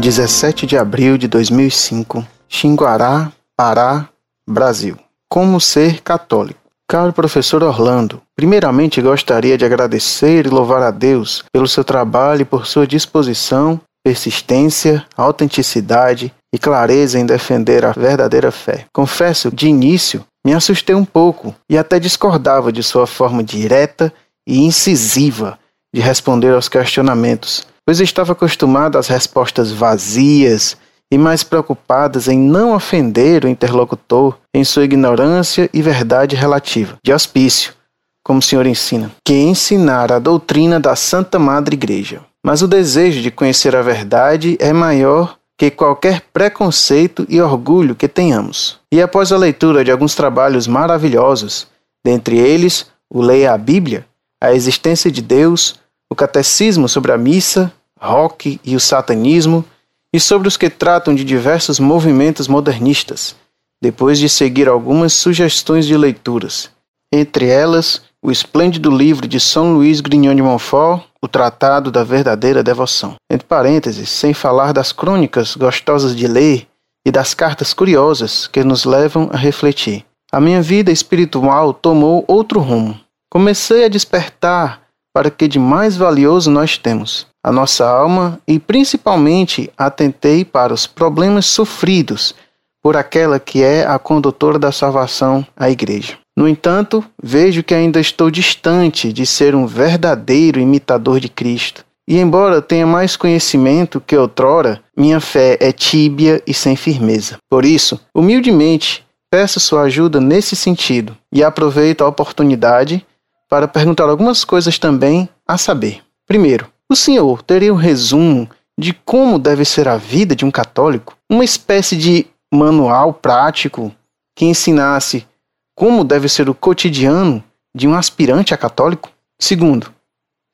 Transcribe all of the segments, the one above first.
17 de abril de 2005, Xinguará, Pará, Brasil. Como ser católico? Caro professor Orlando, primeiramente gostaria de agradecer e louvar a Deus pelo seu trabalho e por sua disposição, persistência, autenticidade e clareza em defender a verdadeira fé. Confesso, de início, me assustei um pouco e até discordava de sua forma direta e incisiva de responder aos questionamentos, pois estava acostumado às respostas vazias e mais preocupadas em não ofender o interlocutor em sua ignorância e verdade relativa, de hospício, como o senhor ensina, que ensinar a doutrina da Santa Madre Igreja. Mas o desejo de conhecer a verdade é maior que qualquer preconceito e orgulho que tenhamos. E após a leitura de alguns trabalhos maravilhosos, dentre eles o Leia a Bíblia, a existência de Deus, o Catecismo sobre a Missa, Rock e o Satanismo, e sobre os que tratam de diversos movimentos modernistas, depois de seguir algumas sugestões de leituras, entre elas o esplêndido livro de São Luís Grignon de Montfort, O Tratado da Verdadeira Devoção. Entre parênteses, sem falar das crônicas gostosas de ler e das cartas curiosas que nos levam a refletir. A minha vida espiritual tomou outro rumo. Comecei a despertar para que de mais valioso nós temos, a nossa alma, e principalmente atentei para os problemas sofridos por aquela que é a condutora da salvação, a Igreja. No entanto, vejo que ainda estou distante de ser um verdadeiro imitador de Cristo. E embora tenha mais conhecimento que outrora, minha fé é tíbia e sem firmeza. Por isso, humildemente, peço sua ajuda nesse sentido e aproveito a oportunidade para perguntar algumas coisas também a saber. Primeiro, o senhor teria um resumo de como deve ser a vida de um católico? Uma espécie de manual prático que ensinasse como deve ser o cotidiano de um aspirante a católico? Segundo,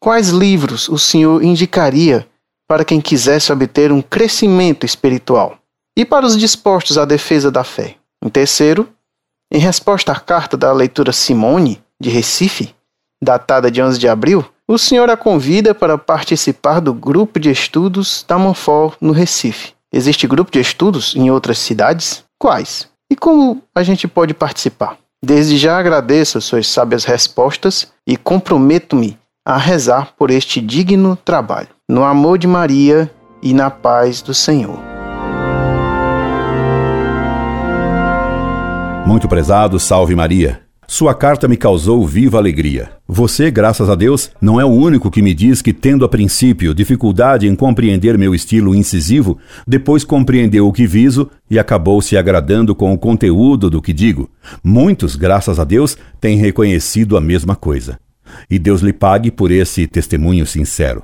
quais livros o senhor indicaria para quem quisesse obter um crescimento espiritual? E para os dispostos à defesa da fé? Em terceiro, em resposta à carta da leitura Simone, de Recife, datada de 11 de abril, o senhor a convida para participar do grupo de estudos da Monfort no Recife. Existe grupo de estudos em outras cidades? Quais? E como a gente pode participar? Desde já agradeço suas sábias respostas e comprometo-me a rezar por este digno trabalho. No amor de Maria e na paz do Senhor. Muito prezado, salve Maria. Sua carta me causou viva alegria. Você, graças a Deus, não é o único que me diz que, tendo a princípio dificuldade em compreender meu estilo incisivo, depois compreendeu o que viso e acabou se agradando com o conteúdo do que digo. Muitos, graças a Deus, têm reconhecido a mesma coisa. E Deus lhe pague por esse testemunho sincero.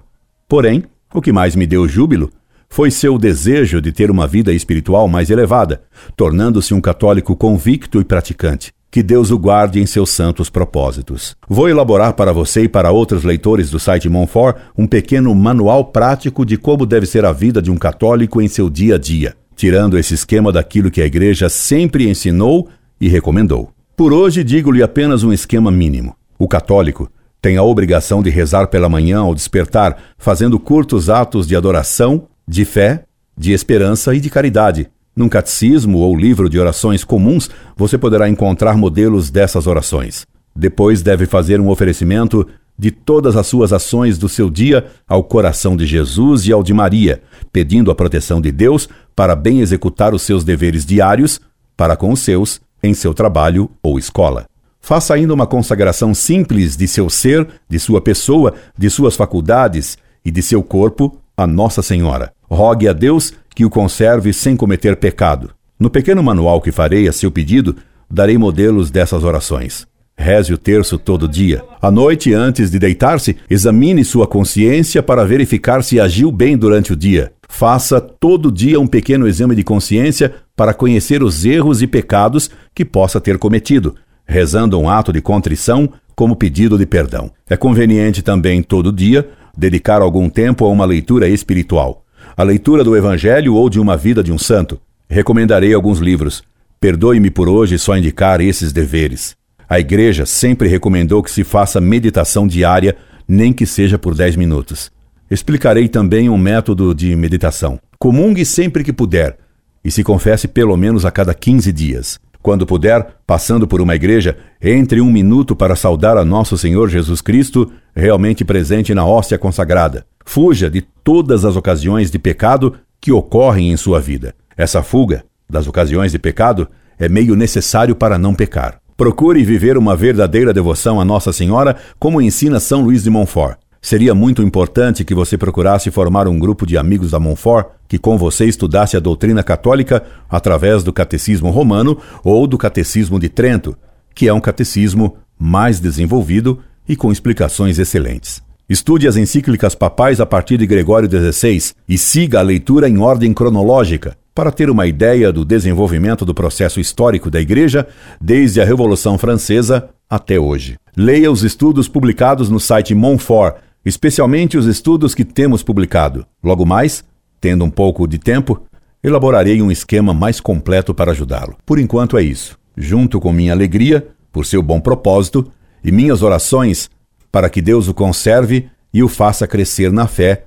Porém, o que mais me deu júbilo foi seu desejo de ter uma vida espiritual mais elevada, tornando-se um católico convicto e praticante. Que Deus o guarde em seus santos propósitos. Vou elaborar para você e para outros leitores do site Monfort um pequeno manual prático de como deve ser a vida de um católico em seu dia a dia, tirando esse esquema daquilo que a Igreja sempre ensinou e recomendou. Por hoje, digo-lhe apenas um esquema mínimo. O católico tem a obrigação de rezar pela manhã ao despertar, fazendo curtos atos de adoração, de fé, de esperança e de caridade num catecismo ou livro de orações comuns, você poderá encontrar modelos dessas orações. Depois deve fazer um oferecimento de todas as suas ações do seu dia ao coração de Jesus e ao de Maria, pedindo a proteção de Deus para bem executar os seus deveres diários para com os seus em seu trabalho ou escola. Faça ainda uma consagração simples de seu ser, de sua pessoa, de suas faculdades e de seu corpo a Nossa Senhora. Rogue a Deus que o conserve sem cometer pecado. No pequeno manual que farei a seu pedido, darei modelos dessas orações. Reze o terço todo dia. À noite, antes de deitar-se, examine sua consciência para verificar se agiu bem durante o dia. Faça todo dia um pequeno exame de consciência para conhecer os erros e pecados que possa ter cometido, rezando um ato de contrição como pedido de perdão. É conveniente também, todo dia, dedicar algum tempo a uma leitura espiritual a leitura do Evangelho ou de uma vida de um santo. Recomendarei alguns livros. Perdoe-me por hoje só indicar esses deveres. A Igreja sempre recomendou que se faça meditação diária, nem que seja por 10 minutos. Explicarei também um método de meditação. Comungue sempre que puder e se confesse pelo menos a cada 15 dias. Quando puder, passando por uma igreja, entre um minuto para saudar a nosso Senhor Jesus Cristo, realmente presente na hóstia consagrada. Fuja de todas as ocasiões de pecado que ocorrem em sua vida. Essa fuga das ocasiões de pecado é meio necessário para não pecar. Procure viver uma verdadeira devoção a Nossa Senhora, como ensina São Luís de Montfort. Seria muito importante que você procurasse formar um grupo de amigos da Montfort que com você estudasse a doutrina católica através do Catecismo Romano ou do Catecismo de Trento, que é um catecismo mais desenvolvido e com explicações excelentes. Estude as encíclicas papais a partir de Gregório XVI e siga a leitura em ordem cronológica para ter uma ideia do desenvolvimento do processo histórico da Igreja desde a Revolução Francesa até hoje. Leia os estudos publicados no site Montfort especialmente os estudos que temos publicado. Logo mais, tendo um pouco de tempo, elaborarei um esquema mais completo para ajudá-lo. Por enquanto é isso. Junto com minha alegria, por seu bom propósito, e minhas orações para que Deus o conserve e o faça crescer na fé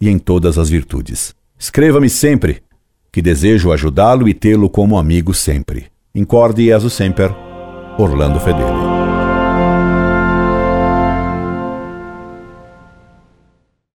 e em todas as virtudes. Escreva-me sempre, que desejo ajudá-lo e tê-lo como amigo sempre. Incorde Jesus Semper, Orlando Fedeli.